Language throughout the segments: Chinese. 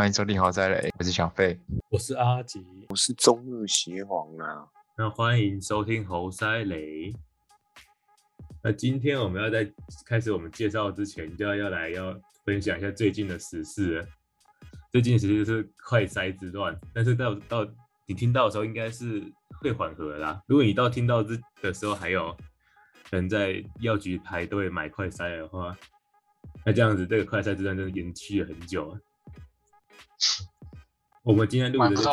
欢迎收听豪宅雷，我是小费。我是阿吉，我是中日邪皇啊。那欢迎收听猴塞雷。那今天我们要在开始我们介绍之前，就要要来要分享一下最近的时事了。最近的时事是快塞之乱，但是到到你听到的时候，应该是会缓和啦。如果你到听到这的时候还有人在药局排队买快塞的话，那这样子这个快塞之乱真的延续了很久了。我们今天录的这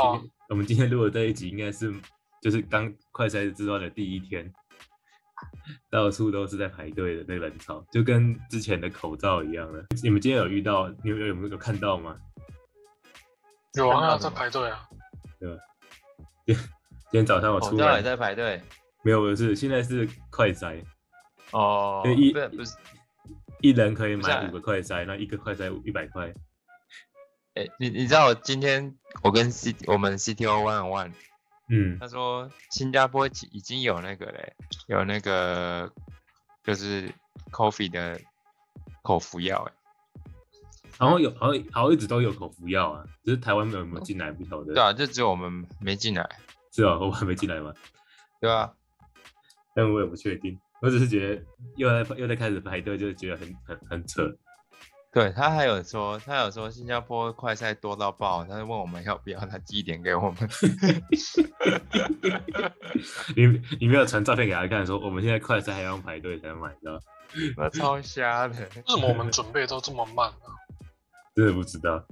我们今天录的这一集应该是就是刚快筛之乱的第一天，到处都是在排队的那个人潮，就跟之前的口罩一样了。你们今天有遇到？你们有有没有看到吗？有啊，在排队啊。对今天早上我出来也在排队没有，不是现在是快筛，哦，一不是不是，一人可以买五个快筛，那一个快筛一百块。哎、你你知道我今天我跟 C 我们 CTO One on One，嗯，他说新加坡已已经有那个嘞，有那个就是 Coffee 的口服药哎，好像有，好像好像一直都有口服药啊，只是台湾没有没有进来不晓得。对啊，就只有我们没进来，是啊，我还没进来吗，对啊，但我也不确定。我只是觉得又在又在开始排队，就是觉得很很很扯。对他还有说他有说新加坡快赛多到爆，他就问我们要不要他寄一点给我们，你你没有传照片给他看，说我们现在快赛还要排队才能买到，那 超瞎的，为什么我们准备都这么慢呢、真的不知道。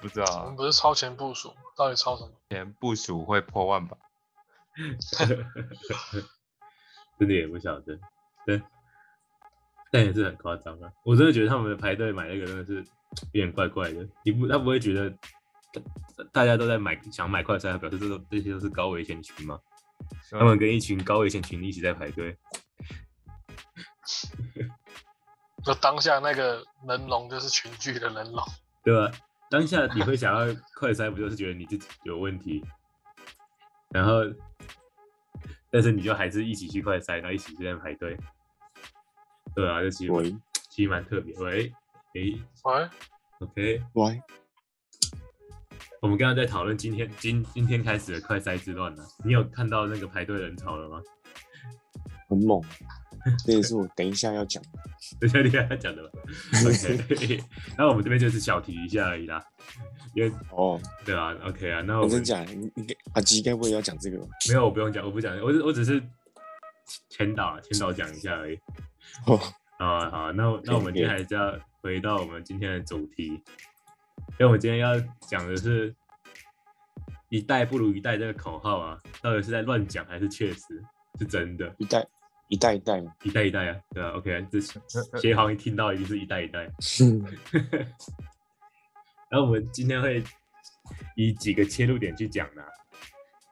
不知道我道们不是超前部署？到底超什么？前部署会破万吧？真的也不晓得，对，但也是很夸张啊！我真的觉得他们排队买那个真的是有点怪怪的。你不，他不会觉得大大家都在买想买快餐，表示这都这些都是高危险群吗？他们跟一群高危险群一起在排队，就当下那个人龙就是群聚的人龙，对吧？当下你会想要快筛，不就是觉得你自己有问题，然后，但是你就还是一起去快筛，然后一起在那排队，对啊，这其实喂其实蛮特别。喂，诶喂，，OK，喂，我们刚刚在讨论今天今今天开始的快筛之乱呢，你有看到那个排队人潮了吗？很猛，这也是我等一下要讲的。等一下你跟他讲的吧。OK，然后我们这边就是小提一下而已啦，因为哦，对啊，OK 啊，那我们我真假的？你你阿基该不会要讲这个吧？没有，我不用讲，我不讲，我只我只是前导啊前导讲一下而已。哦，啊好，那我那我们今天还是要回到我们今天的主题，因为我们今天要讲的是“一代不如一代”这个口号啊，到底是在乱讲还是确实是真的？一代一代一代。一代一代啊，对啊，OK，啊这 协行一听到一定是一代一代。是然后我们今天会以几个切入点去讲呢、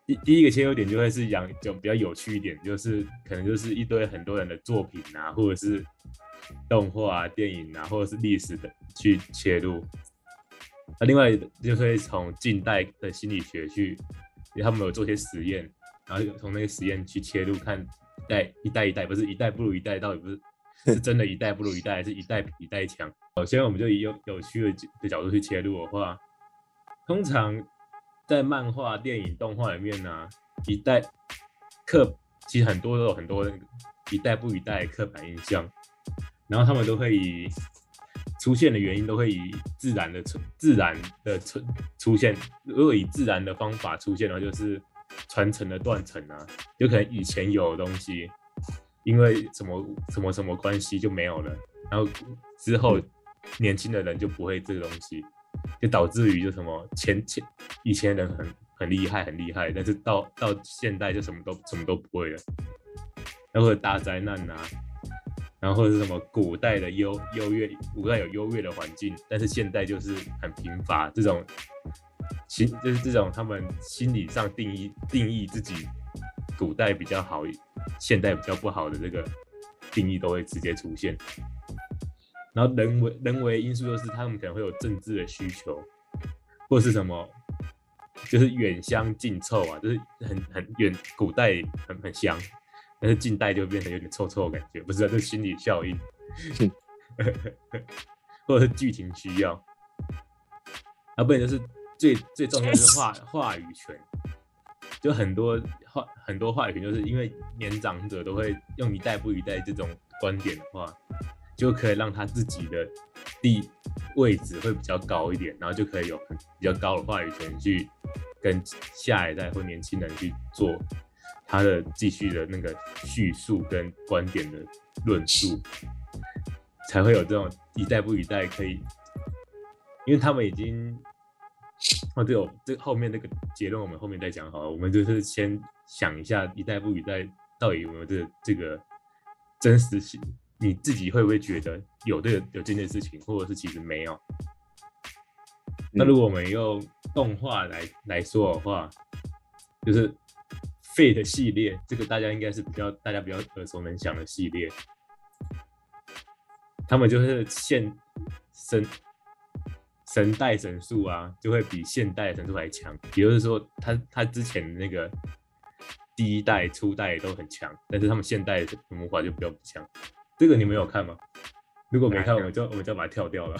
第第一个切入点就会是讲就比较有趣一点，就是可能就是一堆很多人的作品啊，或者是动画啊、电影啊，或者是历史的去切入。那另外就会从近代的心理学去，因为他们有做些实验，然后从那个实验去切入看一代一代一代，不是一代不如一代，到底不是 是真的一代不如一代，还是一代比一代强？首先，我们就以有有趣的的角度去切入的话，通常在漫画、电影、动画里面呢、一代刻其实很多都有很多一代不一代的刻板印象，然后他们都会以出现的原因都会以自然的出自然的出出现，如果以自然的方法出现的话，就是传承的断层啊，有可能以前有的东西，因为什么什么什么关系就没有了，然后之后年轻的人就不会这个东西，就导致于就什么前前以前人很很厉害很厉害，但是到到现代就什么都什么都不会了，然后大灾难啊，然后是什么古代的优优越，古代有优越的环境，但是现代就是很贫乏，这种心就是这种他们心理上定义定义自己古代比较好，现代比较不好的这个定义都会直接出现。然后人为人为因素就是他们可能会有政治的需求，或是什么，就是远香近臭啊，就是很很远古代很很香，但是近代就变成有点臭臭的感觉，不是、啊，这是心理效应，或者是剧情需要。啊，不然就是最最重要的是话 话语权，就很多话很多话语权，就是因为年长者都会用一代不一代这种观点的话，就可以让他自己的地位置会比较高一点，然后就可以有很比较高的话语权去跟下一代或年轻人去做他的继续的那个叙述跟观点的论述，才会有这种一代不一代可以，因为他们已经。哦，对哦，这后面那个结论我们后面再讲好了。我们就是先想一下一代不一代到底有没有这这个真实性，你自己会不会觉得有这个有这件事情，或者是其实没有？那如果我们用动画来来说的话，就是 Fate 系列，这个大家应该是比较大家比较耳熟能详的系列，他们就是现神。神代神术啊，就会比现代神术还强。也就是说，他他之前那个第一代、初代都很强，但是他们现代的魔法就比较不强。这个你们有看吗？如果没看，我们就我们就把它跳掉了。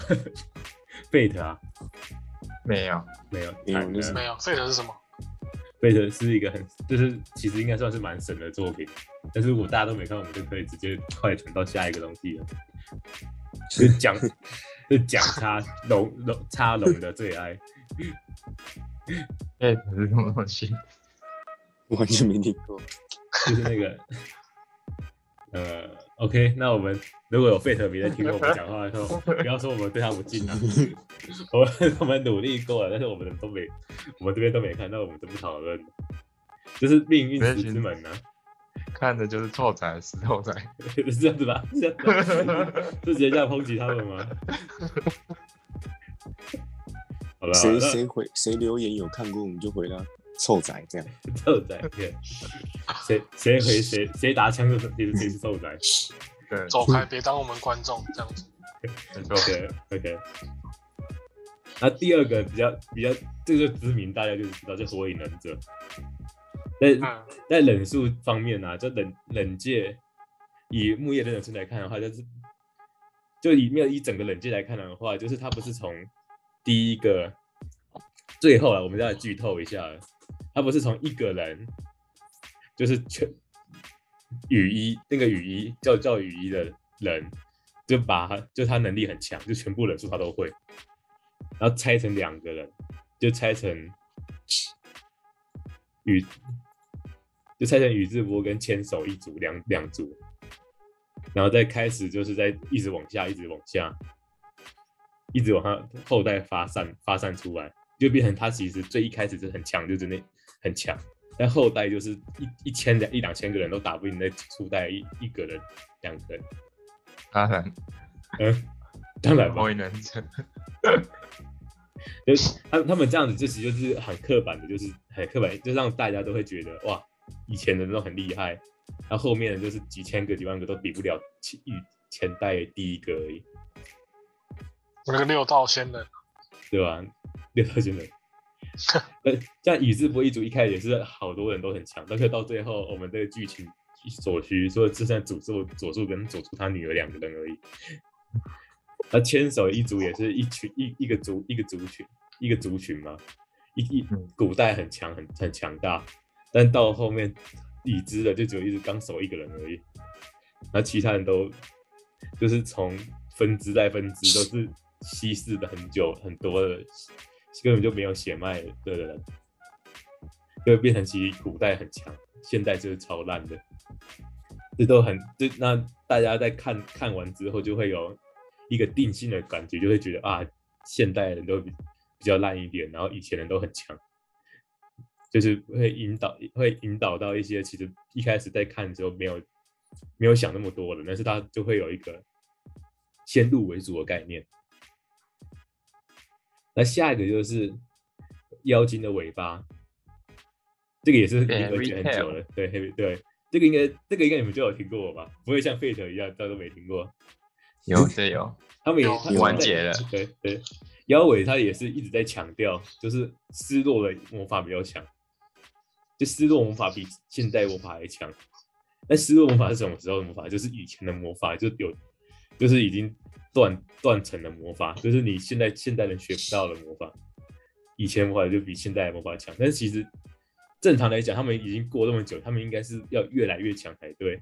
Fate 啊，没有没有没有那是没有，Fate 是什么？Fate 是一个很就是其实应该算是蛮神的作品，但是如果大家都没看，我们就可以直接快转到下一个东西了。是讲 是讲他龙龙叉龙的最爱，哎，是什么东西？完全没听过。就是那个呃，OK，那我们如果有费特别在听我们讲话的时候，不要说我们对他不敬啊，我们我们努力过了，但是我们都没，我们这边都没看到，我们就不讨论。就是命运石之门呢、看的就是臭仔、石头仔。是这样子吧？是这样子吧，是直接这样抨击他们吗？好了，谁谁回谁留言有看过，我们就回他臭仔这样。臭仔对，谁谁回谁谁打枪就是谁谁是臭仔。对，走开，别当我们观众这样子。OK OK。那第二个比较比较，这个知名，大家就知道，就火影忍者。在嗯，在忍术方面呢、啊，就忍忍界，以木叶忍者村来看的话，就是就以没有以整个忍界来看的话，就是他不是从第一个最后啊，我们再来剧透一下，他不是从一个人，就是全雨衣那个雨衣叫叫雨衣的人，就把他就他能力很强，就全部忍术他都会，然后拆成两个人，就拆成宇就拆成宇智波跟千手一组两两组，然后再开始就是在一直往下，一直往下，一直往上后代发散发散出来，就变成他其实最一开始是很强，就真的很强，但后代就是一一千两一两千个人都打不赢那初代一一个人两个人，当然，嗯，当然吧火，影忍者。就是他他们这样子，就其实就是很刻板的，就是很刻板，就让大家都会觉得哇，以前的人都很厉害，然后后面的就是几千个、几万个都比不了前前代第一个而已，那个六道仙人，对吧？六道仙人，呃，像宇智波一族一开始也是好多人都很强，但是到最后我们这个剧情所需，所以只剩佐助佐助跟佐助他女儿两个人而已。那牵手一族也是一群一一个族一个族群一个族群嘛，一一嗯古代很强很很强大，但到后面已知的就只有一只纲手一个人而已，然后其他人都就是从分支再分支都是稀释的很久很多的，根本就没有血脉的人，就变成其实古代很强，现代就是超烂的。这都很这那大家在看看完之后就会有一个定性的感觉，就会觉得啊，现代人都比比较烂一点，然后以前人都很强，就是会引导会引导到一些其实一开始在看的时候没有没有想那么多的，但是他就会有一个先入为主的概念。那下一个就是妖精的尾巴，这个也是已经 Fairy 而且很久了，对，heavy 对，这个应该这个应该你们就有听过吧？不会像 Fate 一样，大家都没听过。有对有，他们也有他完结了对对，妖尾他也是一直在强调，就是失落的魔法比较强，就失落魔法比现代魔法还强。那失落魔法是什么时候的魔法？就是以前的魔法，就有就是已经断断层的魔法，就是你现在现代人学不到的魔法。以前魔法就比现代魔法强，但是其实正常来讲，他们已经过那么久，他们应该是要越来越强才对。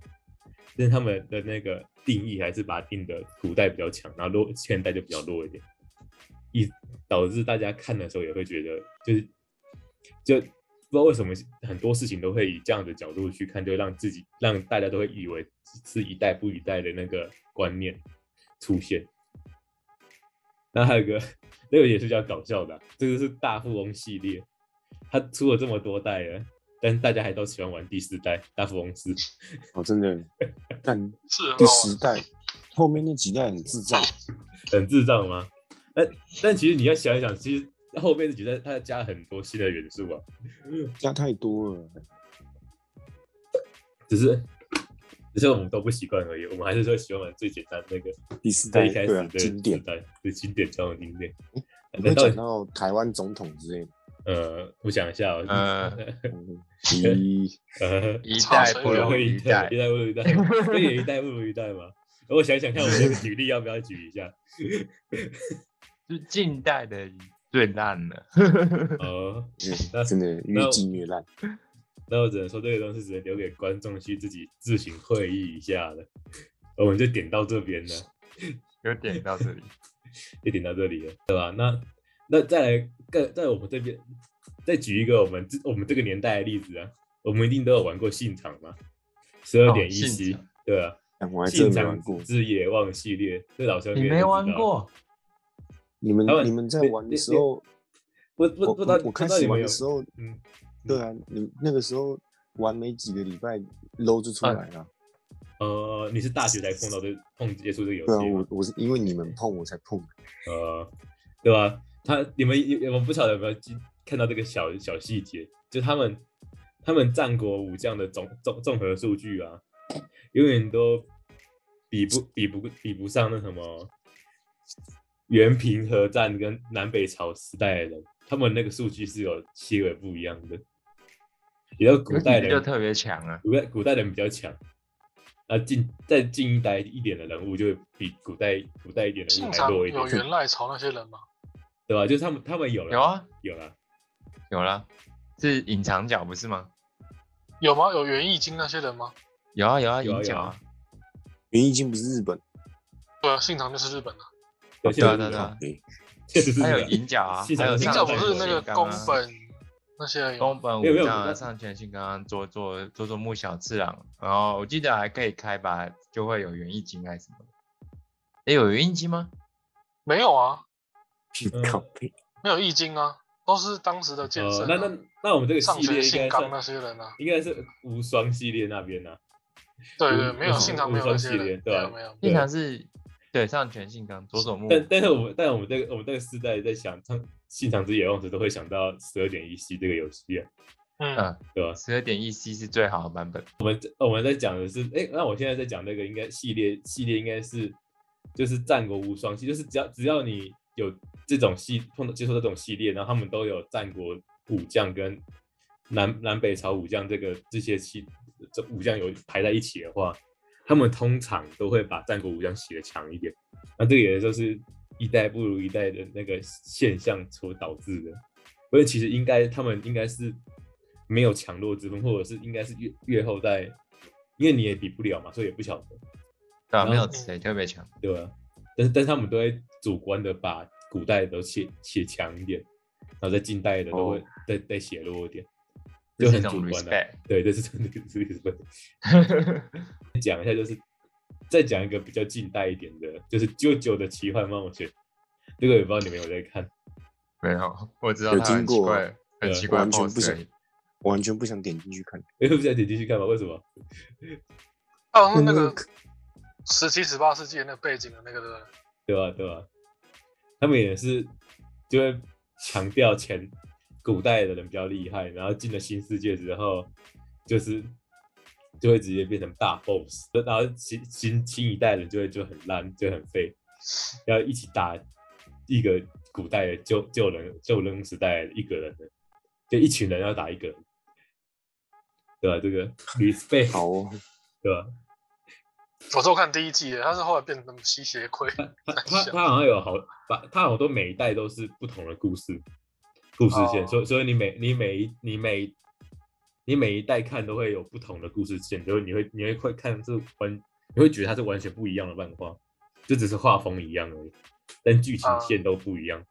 但是他们的那个定义还是把它定的古代比较强，然后弱现代就比较弱一点，以导致大家看的时候也会觉得就是就不知道为什么很多事情都会以这样的角度去看，就让自己让大家都会以为是一代不一代的那个观念出现。那还有一个，那个也是比较搞笑的啊、这个是大富翁系列，它出了这么多代了，但是大家还都喜欢玩第四代大富翁四。哦，真的，但 是很第。十代后面那几代很智障，很智障吗？但但其实你要想一想，其实后面这几代它加了很多新的元素啊，加太多了。只是只是我们都不习惯而已。我们还是说喜欢玩最简单那个 第四代一开始的，经典时。代，对经典中的经典。会难道讲到台湾总统之类的。呃，我想一下哦，呃一，呃，一代不如一一代代一，代不如一代，这也一代不如一代嘛。我想想看，我这个举例要不要举一下？就近代的最烂了。哦，那嗯真的越近越烂。那我只能说这个东西只能留给观众去自己自行会意一下了。我们就点到这边了。有点到这里，就点到这里了，对吧？那那再来更在我们这边再举一个我们这我们这个年代的例子啊，我们一定都有玩过信长嘛，十二点一信 C，、对啊，信长的没玩过。之野望系列，这老兄你没？玩过？你们你们在玩的时候，不不我不知道我我开始不知道你们的时候，嗯，对啊，你那个时候玩没几个礼拜，low 就出啊来了。呃，你是大学才碰到这碰接触这个游对啊，戏我？我是因为你们碰我才碰的。呃，对吧？他你们有我不晓得有没有记看到这个小小细节，就他们他们战国武将的总综综合数据啊，永远都比不比不比不上那什么元平和战跟南北朝时代的人，他们那个数据是有些微不一样的。也有古代人就特别强啊。古代古代人比较强，那近再近一代一点的人物就会比古代古代一点的人物还信长弱一点有，元赖朝那些人吗？对吧？就是他们他们有了有啊，有了，有了，是隐藏角不是吗？有吗？有元义经那些人吗？有啊有啊，有啊有啊元义经不是日本，对啊，信长就是日本的。对对啊现在是这样对啊对啊，对，确实是还有银角啊，还有银角不是那个宫本那些宫本武将啊，那上全信刚刚做做做做木小次郎，然后我记得还可以开吧，就会有园艺金还是什么？哎，有园艺金吗？没有啊，嗯靠背。没有易经啊，都是当时的剑呃圣、啊那那那我们这个上系列应该那些人啊。应该是无双系列那边呢，对对，无没有无信长没有无双那些人，系列对吧没有没有。信长是对上全信刚佐佐木，但但是我们但我们这个我们这个世代在想唱《信长之野望》时，都会想到十二点一 C 这个游戏啊，嗯，嗯，对吧？十二点一 C 是最好的版本。我们在讲的是，哎，那我现在在讲那个应该系列系列应该是就是战国无双系，就是只要只要你有这种系碰到接触这种系列，然后他们都有战国武将跟南南北朝武将这个这些系这武将有排在一起的话，他们通常都会把战国武将写的强一点。那这个也就是一代不如一代的那个现象所导致的。所以其实应该他们应该是没有强弱之分，或者是应该是越越后代，因为你也比不了嘛，所以也不晓得，对啊，没有谁特别强。对吧？但是但是他们都会主观的把古代的都写写强一点，然后在近代的都会哦再再写弱一点，这就很主观的。对，这是真的是 respect。讲一下就是再讲一个比较近代一点的，就是舅舅的奇幻冒险，这个也不知道你们有没有在看。没有，我知道有他很听过奇怪，很奇怪完全不想。我完全不想点进去看。哎，不想点进去看吗？为什么？好像那个十七、十八世纪的那个背景的那个？对吧？对吧？他们也是就会强调前古代的人比较厉害，然后进了新世界之后，就是就会直接变成大 boss，然后新新新一代人就会就很烂，就很废，要一起打一个古代的旧旧人旧人时代一个人的，就一群人要打一个人，对吧？这个 respect，好哦，对吧？我只有看第一季的，他是后来变成吸血鬼。他他他好像有好把，他好多每一代都是不同的故事，故事线，哦所以所以你每你每一你每你每一代看都会有不同的故事线，就是你会你会会看是完，你会觉得它是完全不一样的漫画，就只是画风一样而已，但剧情啊线都不一样。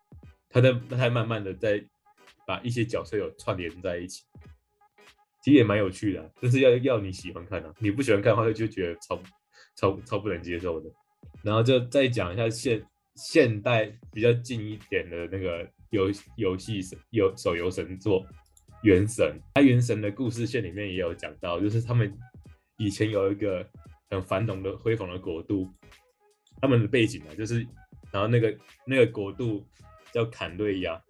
它在它慢慢的在把一些角色有串联在一起，其实也蛮有趣的啊、但是要要你喜欢看啊，你不喜欢看的话就觉得超超超不能接受的。然后就再讲一下现现代比较近一点的那个游游戏神游手游神作《原神》，它《原神》的故事线里面也有讲到，就是他们以前有一个很繁荣的辉煌的国度，他们的背景啊，就是然后那个那个国度叫坎瑞亚，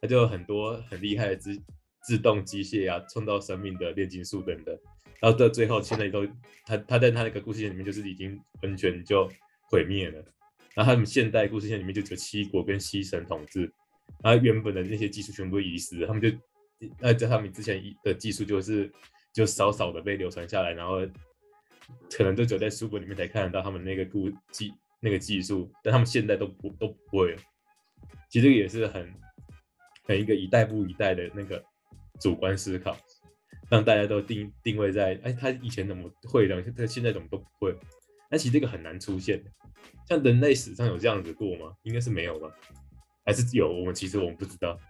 它就有很多很厉害的自自动机械啊、创造生命的炼金术等等。然后到最后，现在都他他在他那个故事线里面就是已经完全就毁灭了。然后他们现代故事线里面就只有七国跟西神统治，然后原本的那些技术全部遗失，他们就那在他们之前的技术就是就少少的被流传下来，然后可能都只有在书本里面才看得到他们那个故技那个技术，但他们现在都不都不会了。其实也是很很一个一代不一代的那个主观思考，让大家都定定位在哎他以前怎么会的，他现在怎么都不会。那其实这个很难出现的，像人类史上有这样子过吗？应该是没有吧？还是有？我们其实我们不知道。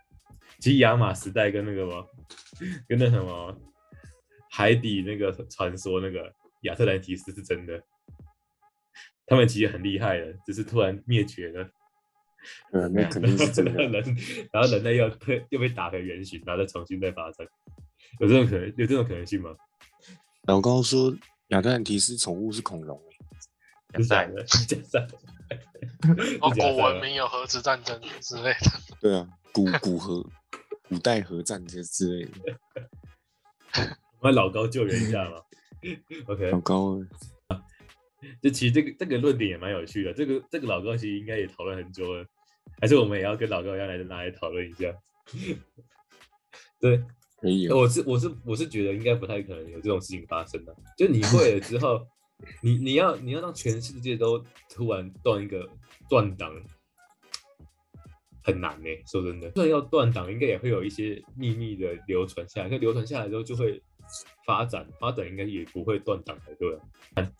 其实亚马时代跟那个吗，跟那什么海底那个传说那个亚特兰提斯是真的，他们其实很厉害的，只是突然灭绝了。嗯，那肯定是真的。人，然后人类又退又被打回原形，然后再重新再发生，有这种可能有这种可能性吗？老高说亚特兰提斯宠物是恐龙欸，是假的，假的，古文明有核子战争之类的。对啊，古 古核古代核战争之类的。我们老高救援一下嘛。OK，老高欸，就其实这个这个论点也蛮有趣的，这个这个老高其实应该也讨论很久了，还是我们也要跟老高一样来拿来讨论一下。对，可以哦。我是我是我是觉得应该不太可能有这种事情发生的，就你会了之后，你你要你要让全世界都突然断一个断档，很难呢、说真的，就算要断档，应该也会有一些秘密的流传下来，那流传下来之后就会发展，发展应该也不会断档才对啊。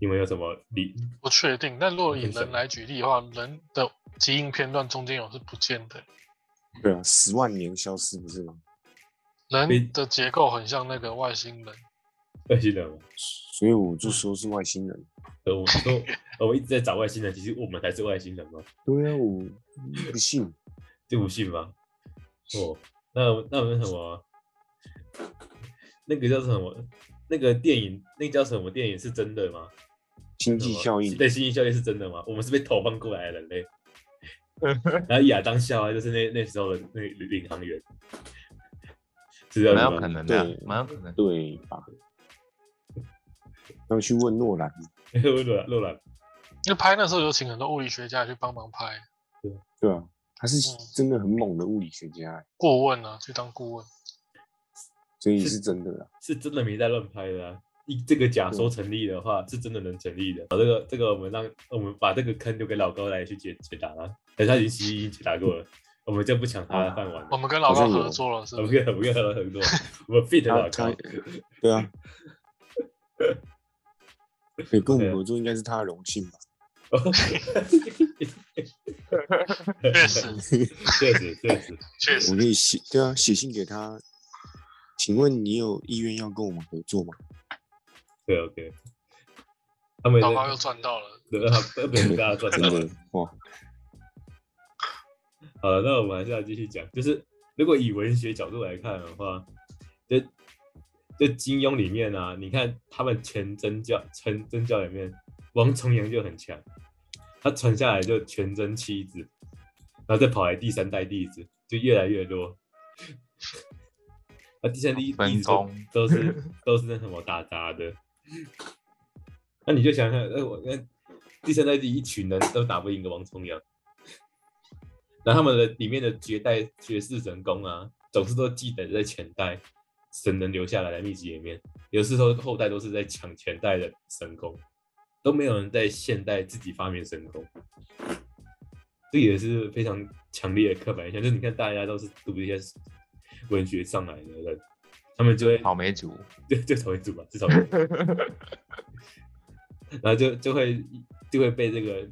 你们有什么理？不确定，但如果以人来举例的话，人的基因片段中间有是不见的。对啊，十万年消失不是吗？人的结构很像那个外星人，外星人吗？所以我就说是外星人。呃，我们说我们一直在找外星人，其实我们才是外星人吗？对啊，我不信。就不信吗？哦，那那那什么，那个叫什么？那个电影，那个叫什么电影是真的吗？经济效应，对，经济效应是真的吗？我们是被投放过来的人类。然后亚当夏娃就是那那时候的那个领航员，是这样蛮有可能的蛮有可能。对吧？要去问诺兰，诺兰诺兰，因为拍那时候有请很多物理学家去帮忙拍对啊，他是嗯真的很猛的物理学家欸，顾问啊，去当顾问。所以是真的啊。是真的没在乱拍的啊。一这个假说成立的话，是真的能成立的。好，这个这个我们让我们把这个坑留给老高来去解解答了，但是他已经其实已经解答过了，我们就不抢他的饭碗了。我们跟老高合作了，是我不是？们跟我们跟他合作，我们 fit 老他高。对啊，可以跟我们合作，应该是他的荣幸吧？确实，确实确实，确实。我可以写，对啊，写信给他。请问你有意愿要跟我们合作吗？对 OK。他们老高又赚到了。对他被被大家赚到了。哇，好了，那我们还是要继续讲，就是如果以文学角度来看的话，就就金庸里面啊，你看他们全真教全真教里面，王重阳就很强，他传下来就全真七子，然后再跑来第三代弟子，就越来越多。那第三代弟子都分工都是都是那什么打杂的，那你就想想，呃，我那第三代第一群人都打不赢个王重阳。然后他们的里面的绝代绝世神功啊，总是都记得在前代神人留下来的秘籍里面，有时候后代都是在抢前代的神功，都没有人在现代自己发明神功。这也是非常强烈的刻板印象。就是你看，大家都是读一些文学上来的人，他们就会草莓族，就就草莓族吧，是草莓族，然后就就会就会被这个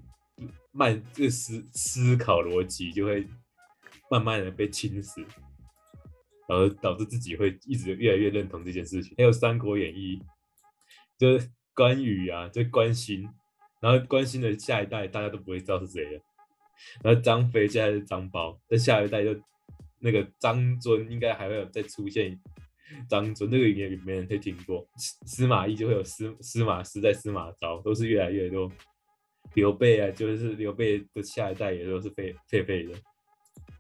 慢这个思思考逻辑就会慢慢的被侵蚀，然后导致自己会一直越来越认同这件事情。还有《三国演义》，就是关羽啊，就关心，然后关心的下一代大家都不会知道是谁了。然后张飞现在是张苞，在下一代就那个张尊应该还会有再出现张尊，这个也没人会听过。司司马懿就会有司司马师在司马昭，都是越来越多。刘备啊，就是刘备的下一代也都是废废废的，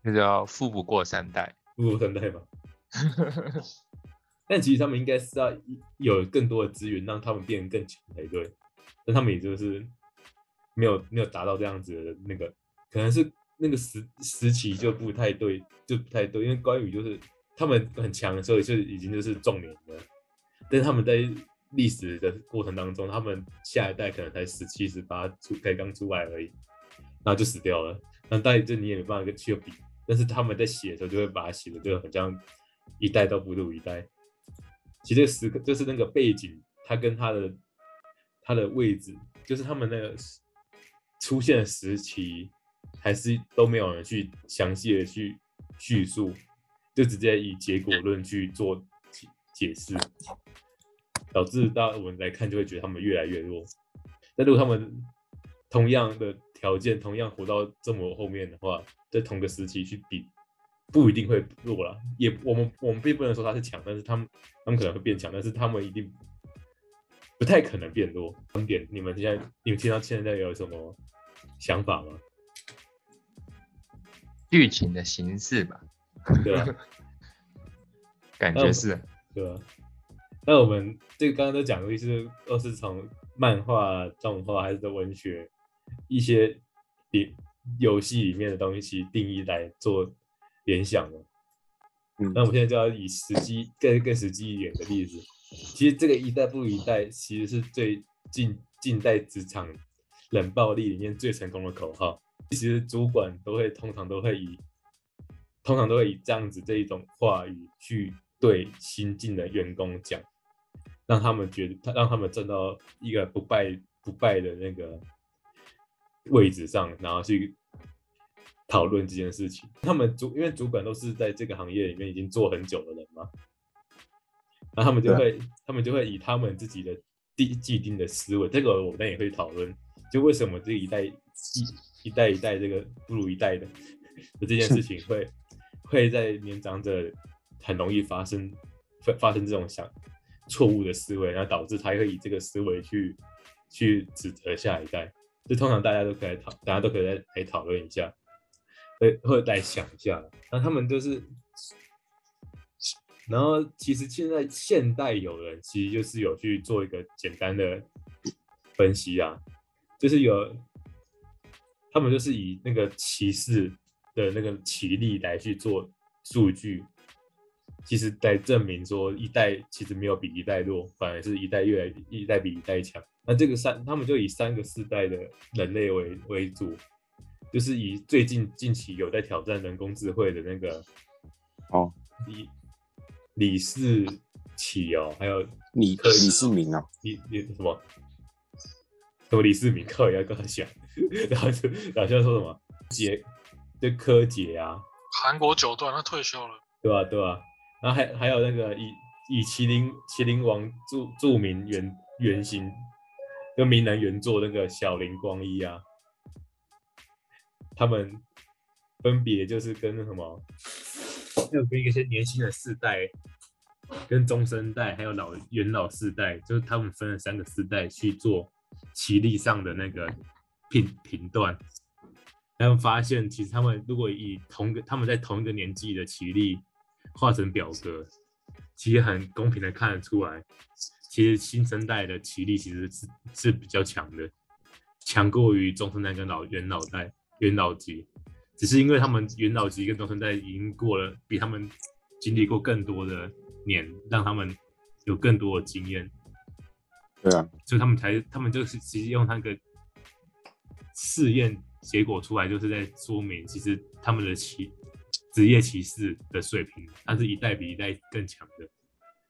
那叫富不过三代。不过三代嘛。但其实他们应该是要有更多的资源，让他们变得更强才对。但他们也就是没有没有达到这样子的那个，可能是那个时时期就不太对，就不太对。因为关羽就是他们很强的时候，就已经就是重年了，但是他们在历史的过程当中，他们下一代可能才十七、十八出，才刚出来而已，然后就死掉了。那代这你也没办法跟去比，但是他们在写的时候就会把它写的就很像一代都不如一代。其实时刻就是那个背景，它跟它的它的位置，就是他们那个出现的时期，还是都没有人去详细的去叙述，就直接以结果论去做解解释。导致到我们来看就会觉得他们越来越弱。但如果他们同样的条件，同样活到这么后面的话，在同个时期去比，不一定会弱了。也我们我们并不能说他是强，但是他们他们可能会变强，但是他们一定不太可能变弱。观点，你们现在你们听到现在有什么想法吗？剧情的形式吧，对吧？感觉是，对吧？那我们这个刚刚都讲的是，都是从漫画、动画还是文学一些比游戏里面的东西定义来做联想的。嗯那我们现在就要以实际更更实际一点的例子。其实这个一代不如一代，其实是最近近代职场冷暴力里面最成功的口号。其实主管都会通常都会以通常都会以这样子这一种话语去对新进的员工讲。让他们觉得他让他们站到一个不败不败的那个位置上，然后去讨论这件事情。他们主因为主管都是在这个行业里面已经做很久的人嘛，然后他们就会他们就会以他们自己的既既定的思维，这个我们也会讨论，就为什么这一代一一代一代这个不如一代的的这件事 情会会在年长者很容易发生发发生这种想。错误的思维，然后导致他会以这个思维去去指责下一代。就通常大家都可以讨，大家都可以来来讨论一下，会会来想一下。那他们就是，然后其实现在现代有人其实就是有去做一个简单的分析啊，就是有他们就是以那个骑士的那个骑力来去做数据。其实在证明说一代其实没有比一代弱，反而是一代越来一代比一代强。那这个三他们就以三个世代的人类为为主，就是以最近近期有在挑战人工智慧的那个哦，李李世启哦，还有李李世民啊，李李什么？什么李世民，靠也要跟他讲，然后就然后就说什么？杰就柯洁啊，韩国九段他退休了，对吧、对吧、然后还还有那个以以麒麟麒麟王著著名原原型，就名人原作那个小林光一啊，他们分别就是跟什么，就跟一些年轻的世代，跟中生代还有老元老世代，就是他们分了三个世代去做棋力上的那个评评断。他们发现，其实他们如果以同个他们在同一个年纪的棋力画成表格，其实很公平的看得出来，其实新生代的棋力其实是是比较强的，强过于中生代跟老元老代元老级，只是因为他们元老级跟中生代已经过了，比他们经历过更多的年，让他们有更多的经验，对啊，所以他们才他们就是其实用那个试验结果出来，就是在说明其实他们的棋职业棋士的水平，它是一代比一代更强的，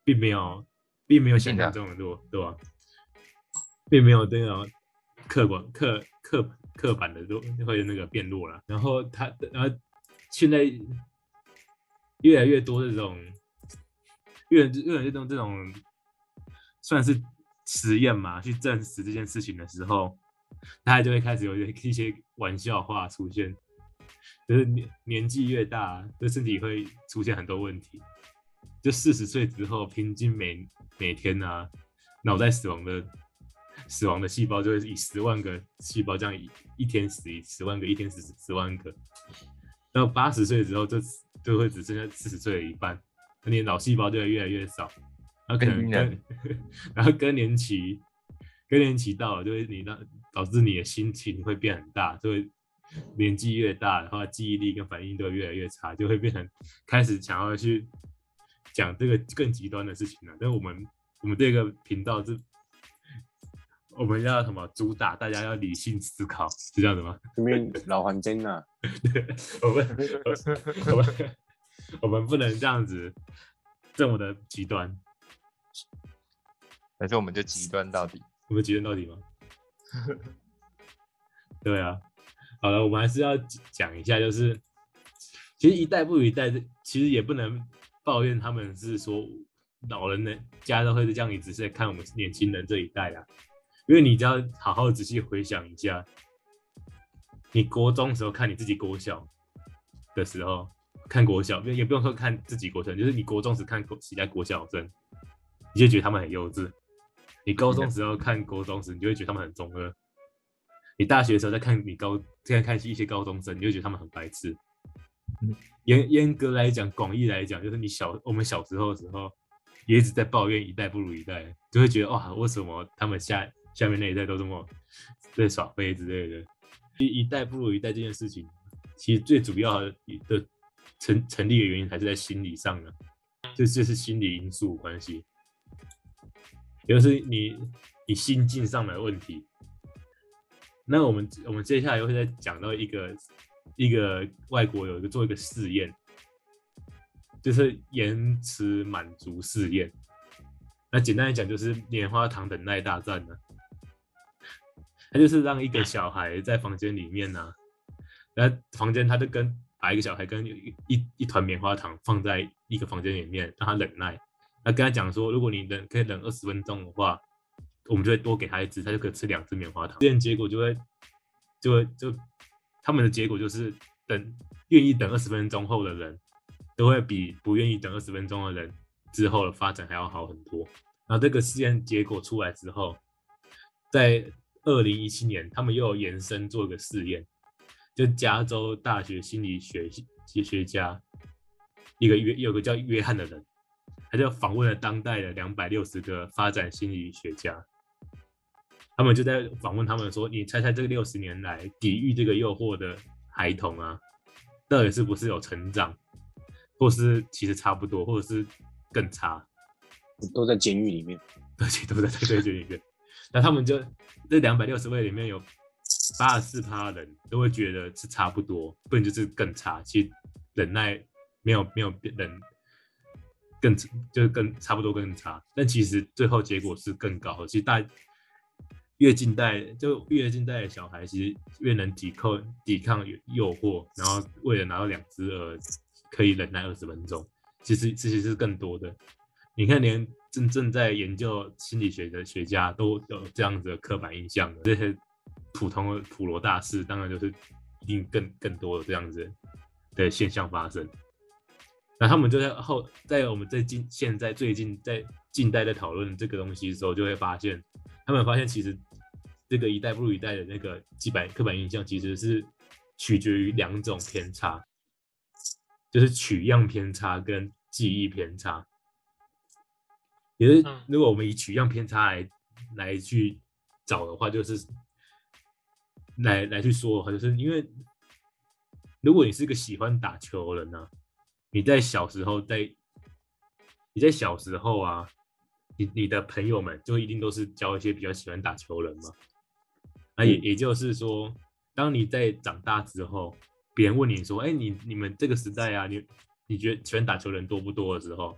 并没有，并没有想象中的弱，对吧？并没有那种刻板、刻刻刻板的弱，会那个变弱了。然后他，然后现在越来越多这种，越越来越多这种，算是实验嘛，去证实这件事情的时候，大家就会开始有一些玩笑话出现，就是年年纪越大，对身体会出现很多问题。就四十岁之后，平均每每天呢，脑袋死亡的死亡的细胞就会以十万个细胞这样一一天死一十万个，一天死十万个。到八十岁之后，就就会只剩下四十岁的一半，那你的脑细胞就会越来越少。然后可能更更，然后更年期，更年期到了，就会你那导致你的心情会变很大，就会年纪越大的话，记忆力跟反应都会越来越差，就会变成开始想要去讲这个更极端的事情了。但是我们我们这个频道是，我们要什么主打大家要理性思考，是这样子吗？因为 老黄真呐，我们我们我们不能这样子这么的极端。还是我们就极端到底？我们极端到底吗？对啊，好了，我们还是要讲一下，就是其实一代不如一代，其实也不能抱怨他们是说老人的家都会是这样，你只是在看我们年轻人这一代啦。因为你只要好好仔细回想一下，你国中时候看你自己国小的时候看国小，也也不用说看自己国生，就是你国中时看国其他国小生，你就觉得他们很幼稚。你高中时候看国中时，你就会觉得他们很中二。你大学时候再看你高，再看一些高中生，你就觉得他们很白痴。严严格来讲，广义来讲，就是你小我们小时候的时候，也一直在抱怨一代不如一代，就会觉得哇，为什么他们下下面那一代都这么在耍飞之类的？一一代不如一代这件事情，其实最主要的成成立的原因还是在心理上的，这这是心理因素关系。就是你你心境上的问题。那我们我们接下来会再讲到一个一个外国有一个做一个试验，就是延迟满足试验。那简单来讲就是棉花糖等待大战呢。他就是让一个小孩在房间里面呢，然后房间他就跟把一个小孩跟一一一团棉花糖放在一个房间里面，让他忍耐。那跟他讲说，如果你忍可以忍二十分钟的话，我们就会多给他一只，他就可以吃两只棉花糖。这样结果就会，就会就他们的结果就是等愿意等二十分钟后的人，都会比不愿意等二十分钟的人之后的发展还要好很多。然后这个实验结果出来之后，在二零一七年，他们又延伸做一个试验，就加州大学心理学学学家一个约有个叫约翰的人。他就访问了当代的两百六十个发展心理学家，他们就在访问他们说：“你猜猜这个六十年来抵御这个诱惑的孩童啊，到底是不是有成长，或是其实差不多，或者是更差？都在监狱里面，而且都在在监狱里面。那他们就这两百六十位里面有八十四趴人都会觉得是差不多，不然就是更差。其实忍耐没有没有忍。”更就是更差不多更差，但其实最后结果是更高。其实大越近代就越近代的小孩，其实越能抵抗抵抗诱惑，然后为了拿到两只耳可以忍耐二十分钟。其实其实是更多的。你看，连真正在研究心理学的学家都有这样子的刻板印象的，这些普通的普罗大师，当然就是一定更更多的这样子的现象发生。那他们就在后，在我们在近现在最近在近代在讨论这个东西的时候，就会发现，他们发现其实这个一代不如一代的那个基本刻板印象，其实是取决于两种偏差，就是取样偏差跟记忆偏差。也是如果我们以取样偏差来来去找的话，就是来来去说的话，就是因为如果你是一个喜欢打球的人呢。你在小时候，在你在小时候啊，你你的朋友们就一定都是交一些比较喜欢打球人嘛？那也也就是说，当你在长大之后，别人问你说：“哎，你你们这个时代啊，你你觉得喜欢打球人多不多？”的时候，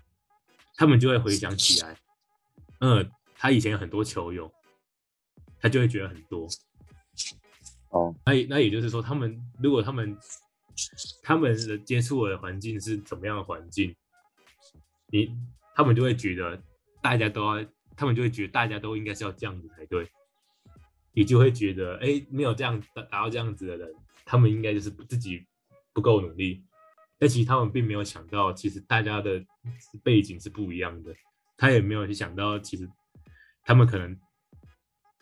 他们就会回想起来，嗯，他以前有很多球友，他就会觉得很多。哦，那也那也就是说，他们如果他们他们的接触的环境是怎么样的环境，你他们就会觉得大家都要，他们就会觉得大家都应该是要这样子才对，你就会觉得，哎，没有这样达达到这样子的人，他们应该就是自己不够努力。但其实他们并没有想到，其实大家的背景是不一样的，他也没有去想到，其实他们可能。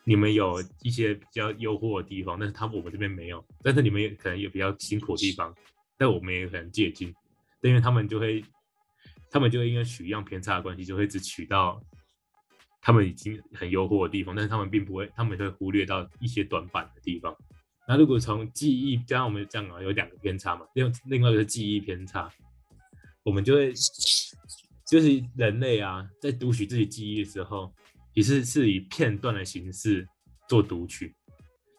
你们有一些比较诱惑的地方，但是他我们这边没有。但是你们也可能有比较辛苦的地方，但我们也可能借鉴。因为他们就会，他们就会因为取样偏差的关系，就会只取到他们已经很诱惑的地方，但是他们并不会，他们会忽略到一些短板的地方。那如果从记忆，加上我们这样啊，有两个偏差嘛，另另外一个是记忆偏差，我们就会就是人类啊，在读取自己记忆的时候。也是是以片段的形式做读取，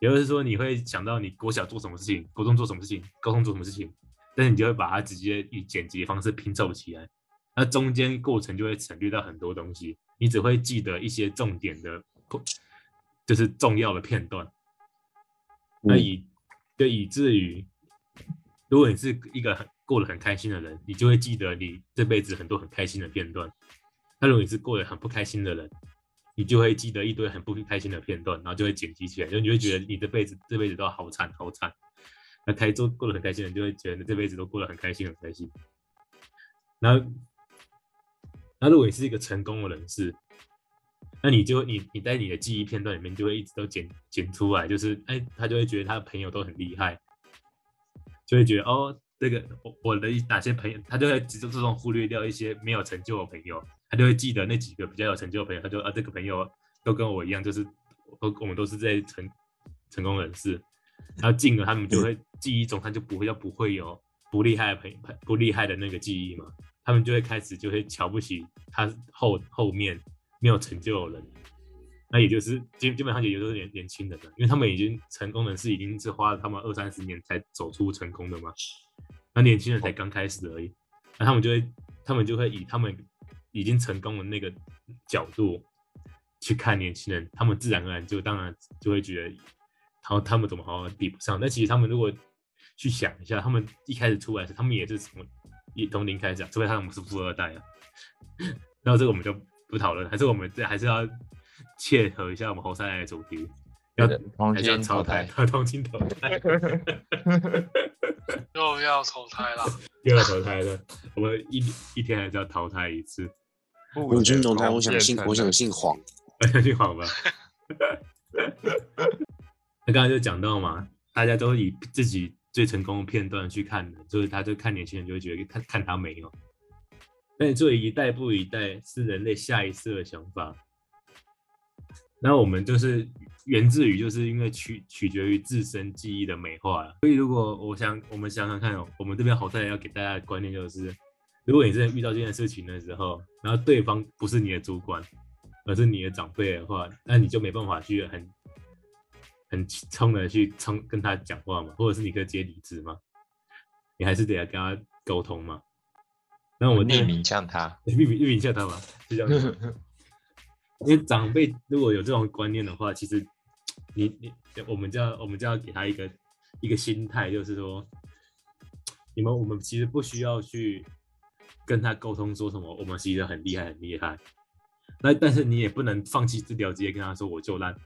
也就是说，你会想到你国小做什么事情，国中做什么事情，高中做什么事情，但是你就会把它直接以剪辑方式拼凑起来，那中间过程就会省略到很多东西，你只会记得一些重点的，就是重要的片段。那以就以至于，如果你是一个很过得很开心的人，你就会记得你这辈子很多很开心的片段；那如果你是过得很不开心的人，你就会记得一堆很不开心的片段，然后就会剪辑起来，就你会觉得你这辈子这辈子都好惨好惨。那台中过得很开心的人就会觉得这辈子都过得很开心很开心。那那如果你是一个成功的人士，那你就你你在你的记忆片段里面就会一直都剪剪出来，就是哎，他就会觉得他的朋友都很厉害，就会觉得哦，这个我我的哪些朋友，他就会自自动忽略掉一些没有成就的朋友。他就会记得那几个比较有成就的朋友，他就啊，这个朋友都跟我一样，就是都我们都是在成成功人士，然后进而他们就会记忆中他就不会要不会有不厉害的朋不厉害的那个记忆嘛，他们就会开始就会瞧不起他后后面没有成就的人，那也就是基基本上也就是年年轻人了，因为他们已经成功人士已经是花了他们二三十年才走出成功的嘛，那年轻人才刚开始而已，那他们就会他们就会以他们。已经成功的那个角度去看年轻人，他们自然而然就当然就会觉得，然后他们怎么好像比不上？但其实他们如果去想一下，他们一开始出来时，他们也是从一从零开始，除非他们是富二代啊。然后这个我们就不讨论，还是我们这还是要切合一下我们后三代的主题，要还是要淘汰，重新淘汰，又要淘汰了，又要淘汰了，我们一一天还是要淘汰一次。我军总裁，我想姓，我想姓黄，我想姓黄吧。那刚才就讲到嘛，大家都以自己最成功的片段去看的，所以他就看年轻人就会觉得看看他没有。但作为一代不一代，是人类下一次的想法。那我们就是源自于，就是因为取取决于自身记忆的美化了。所以如果我想，我们想想看哦，我们这边好在要给大家的观念就是。如果你真的遇到这件事情的时候，然后对方不是你的主管，而是你的长辈的话，那你就没办法去很很冲的去冲跟他讲话嘛，或者是你可以接理智嘛，你还是得要跟他沟通嘛。那我匿名向他，匿名匿名向他嘛，就这样。因为长辈如果有这种观念的话，其实你你我们就要我们就要给他一个一个心态，就是说，你们我们其实不需要去。跟他沟通说什么？我们其实很厉害，很厉害。那但是你也不能放弃治疗，直接跟他说我就烂。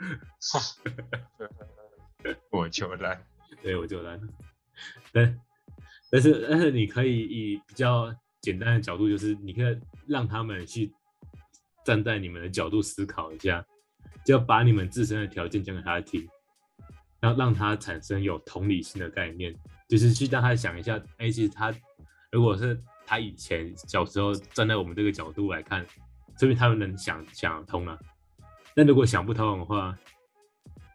我就烂，对，我就烂。但但是但是你可以以比较简单的角度，就是你可以让他们去站在你们的角度思考一下，就要把你们自身的条件讲给他听，然后让他产生有同理心的概念，就是去让他想一下，哎，其实他。如果是他以前小时候站在我们这个角度来看，说明他们能想想通了。那如果想不通的话，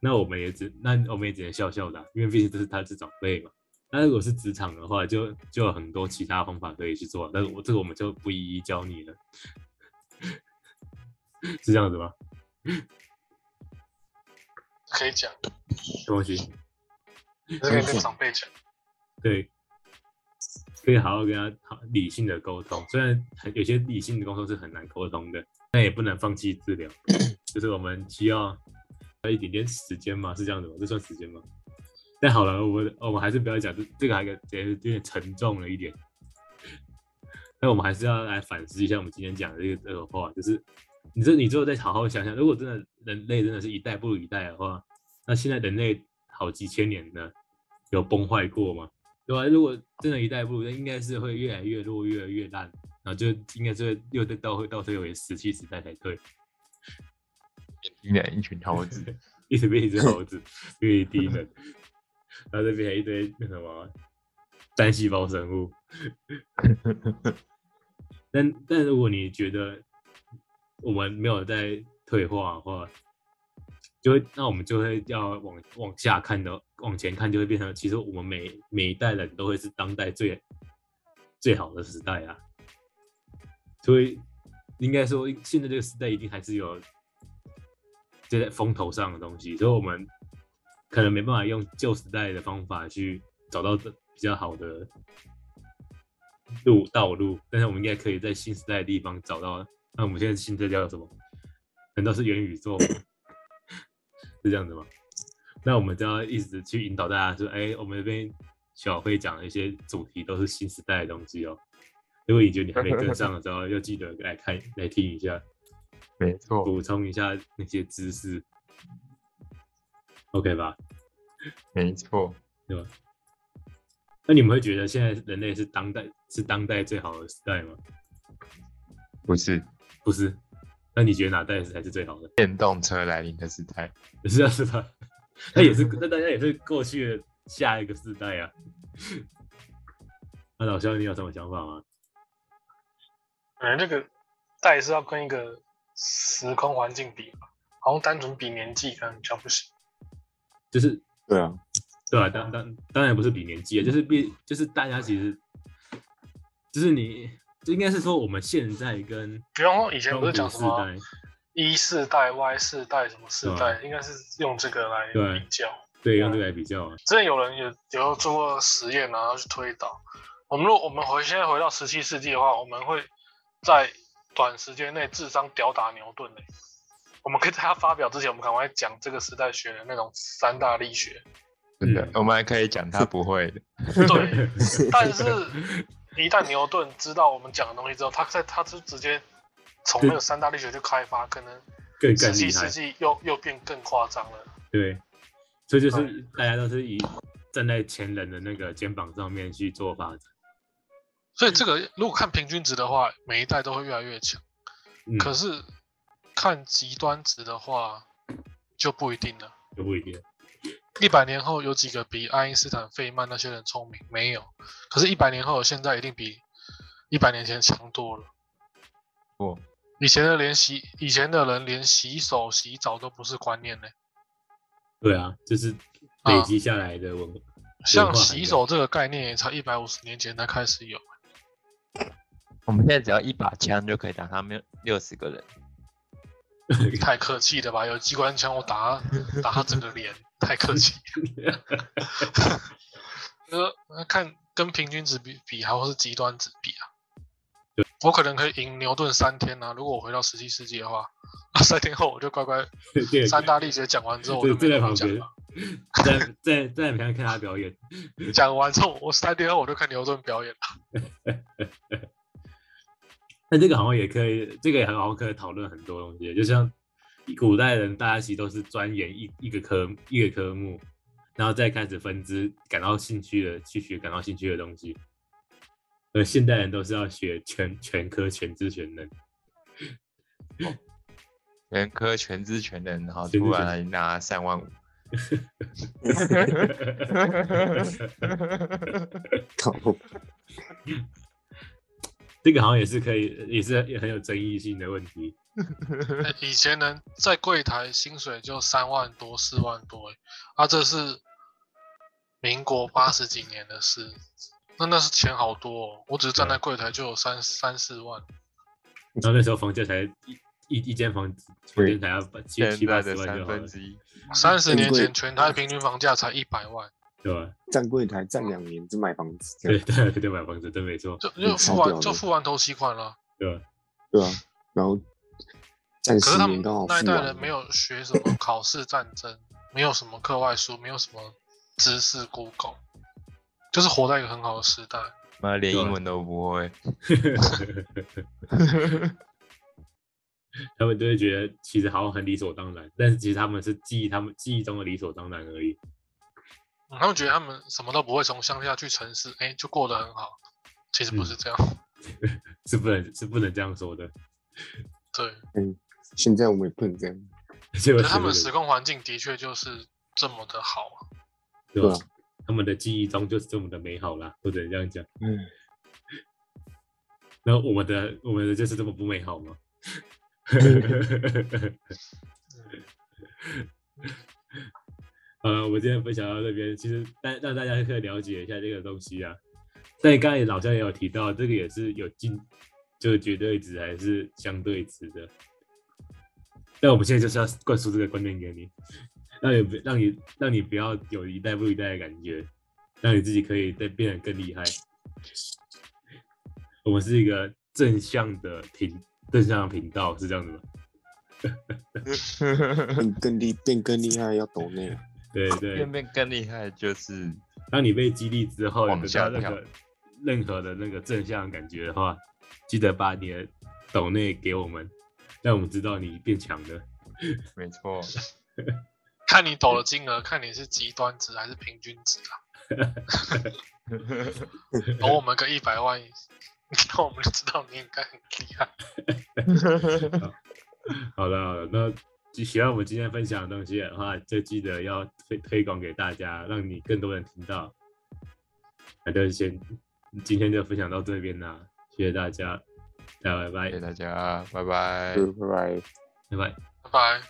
那我们也只那我们也只能笑笑的，因为毕竟这是他是长辈嘛。那如果是职场的话，就就有很多其他方法可以去做，但是我这个我们就不一一教你了，是这样子吗？可以讲。东西，可以跟长辈讲，对，可以好好跟他好理性的沟通。虽然很有些理性的沟通是很难沟通的，但也不能放弃治疗。就是我们需要要一点点时间嘛，是这样子吗？这算时间吗？但好了，我们我们还是不要讲这这个，还有点有点沉重了一点。那我们还是要来反思一下我们今天讲的这个这个话，就是你这你之后再好好想想，如果真的人类真的是一代不如一代的话，那现在人类好几千年呢，有崩坏过吗？对吧？如果真的一代不如，那应该是会越来越弱，越来越烂，然后就应该是会又到到会到时候为石器时代才对，变成一群猴子。一直变一只猴子，变一低能，然后这边还一堆那什么单细胞生物。但但如果你觉得我们没有在退化的话，就会那我们就会要往往下看的，往前看就会变成，其实我们每每一代人都会是当代最最好的时代啊。所以应该说，现在这个时代一定还是有就在风头上的东西，所以我们可能没办法用旧时代的方法去找到比较好的路道路，但是我们应该可以在新时代的地方找到。那我们现在新的叫什么？难道是元宇宙？是这样子吗？那我们就要一直去引导大家说，哎，我们这边小会讲的一些主题都是新时代的东西哦。如果你觉得你还没跟上的时候，要记得来看来听一下，没错，补充一下那些知识，OK 吧？没错，对吧？那你们会觉得现在人类是当代是当代最好的时代吗？不是，不是。那你觉得哪代才是最好的？电动车来临的时代，是啊，是吧？那也是，那大家也是过去的下一个世代啊。那老肖，你有什么想法吗？嗯，这个代是要跟一个时空环境比嘛，好像单纯比年纪可能比较不行。就是对啊，对啊，当当当然不是比年纪啊，就是比就是大家其实，就是你。这应该是说我们现在跟，比方说以前不是讲什么代一世代、Y 世代什么世代，应该是用这个来比较。对，用这个来比较啊。之前有人有有做过实验，然后去推导。我们如果我们回现在回到十七世纪的话，我们会在短时间内智商吊打牛顿嘞。我们可以在他发表之前，我们赶快讲这个时代学的那种三大力学。真的，我们还可以讲他不会的。对，但是。一旦牛顿知道我们讲的东西之后，他在他就直接从那个三大力学去开发，可能十七世纪又又变更夸张了。对，所以就是大家都是以站在前人的那个肩膀上面去做发展。所以这个如果看平均值的话，每一代都会越来越强。可是看极端值的话，就不一定了。就不一定。一百年后有几个比爱因斯坦、费曼那些人聪明？没有。可是，一百年后现在一定比一百年前强多了。哦，以前的连洗，以前的人连洗手、洗澡都不是观念呢。对啊，就是累积下来的文。像洗手这个概念，也才一百五十年前才开始有。我们现在只要一把枪就可以打他们六十个人。太客气了吧？有机关枪，我打打他整个脸。太客气，呃，看跟平均值比比，还是极端值比啊？我可能可以赢牛顿三天啊！如果我回到十七世纪的话，那三天后我就乖乖三大力学讲完之后，我就在旁边，在在在旁边看他表演。讲完之后，我三天后我就看牛顿表演了。那这个好像也可以，这个也很好，可以讨论很多东西，就像。古代人大家其实都是钻研一一个科一个科目，然后再开始分支，感到兴趣的去学感到兴趣的东西。而现代人都是要学全全科全知全能，全科全知全能，然后突然拿三万五。这个好像也是可以，也是也很有争议性的问题。以前人在柜台薪水就三万多、四万多，啊，这是民国八十几年的事，那那是钱好多，哦，我只是站在柜台就有三三四万。然后那时候房价才一一间房子房间才要八七七八十万就好了分，之一，三十年前全台平均房价才一百万，对吧？站柜台站两年就买房子，这对样对对，买房子对没错，就就超付完就付完头期款了。对吧？对啊，然后可是他们年刚好那一代，人没有学什么考试战争，没有什么课外书，没有什么知识 Google，就是活在一个很好的时代。妈连英文都不会。他们就会觉得其实好像很理所当然，但是其实他们是记忆他们记忆中的理所当然而已。嗯他们觉得他们什么都不会，从乡下去城市，哎、就过得很好。其实不是这样，是不能是不能这样说的。对。现在我们也不能这样，可他们是时空环境的确就是这么的好啊。对吧啊？他们的记忆中就是这么的美好啦，或者这样讲。嗯，然后我们的我们的就是这么不美好吗？呃，我们今天分享到这边，其实让让大家可以了解一下这个东西啊。但刚才老乡也有提到，这个也是有进，就是绝对值还是相对值的。但我们现在就是要灌输这个观念给你，让你让你让你不要有一代不如一代的感觉，让你自己可以再变得更厉害。我们是一个正向的频正向的频道，是这样子吗？变更厉变更厉害要懂那个，对对 变，变更厉害就是当你被激励之后，往得下跳到那个任何的那个正向感觉的话，记得把你的抖内给我们，让我们知道你变强了。没错，看你抖的金额，看你是极端值还是平均值啊。抖我们个一百万，那我们就知道你应该很厉害。好了好了，那就喜欢我们今天分享的东西的话，就记得要推推广给大家，让你更多人听到。那就先今天就分享到这边啦，谢谢大家，呃，拜拜，谢谢大家，拜拜，拜拜，拜拜，拜拜。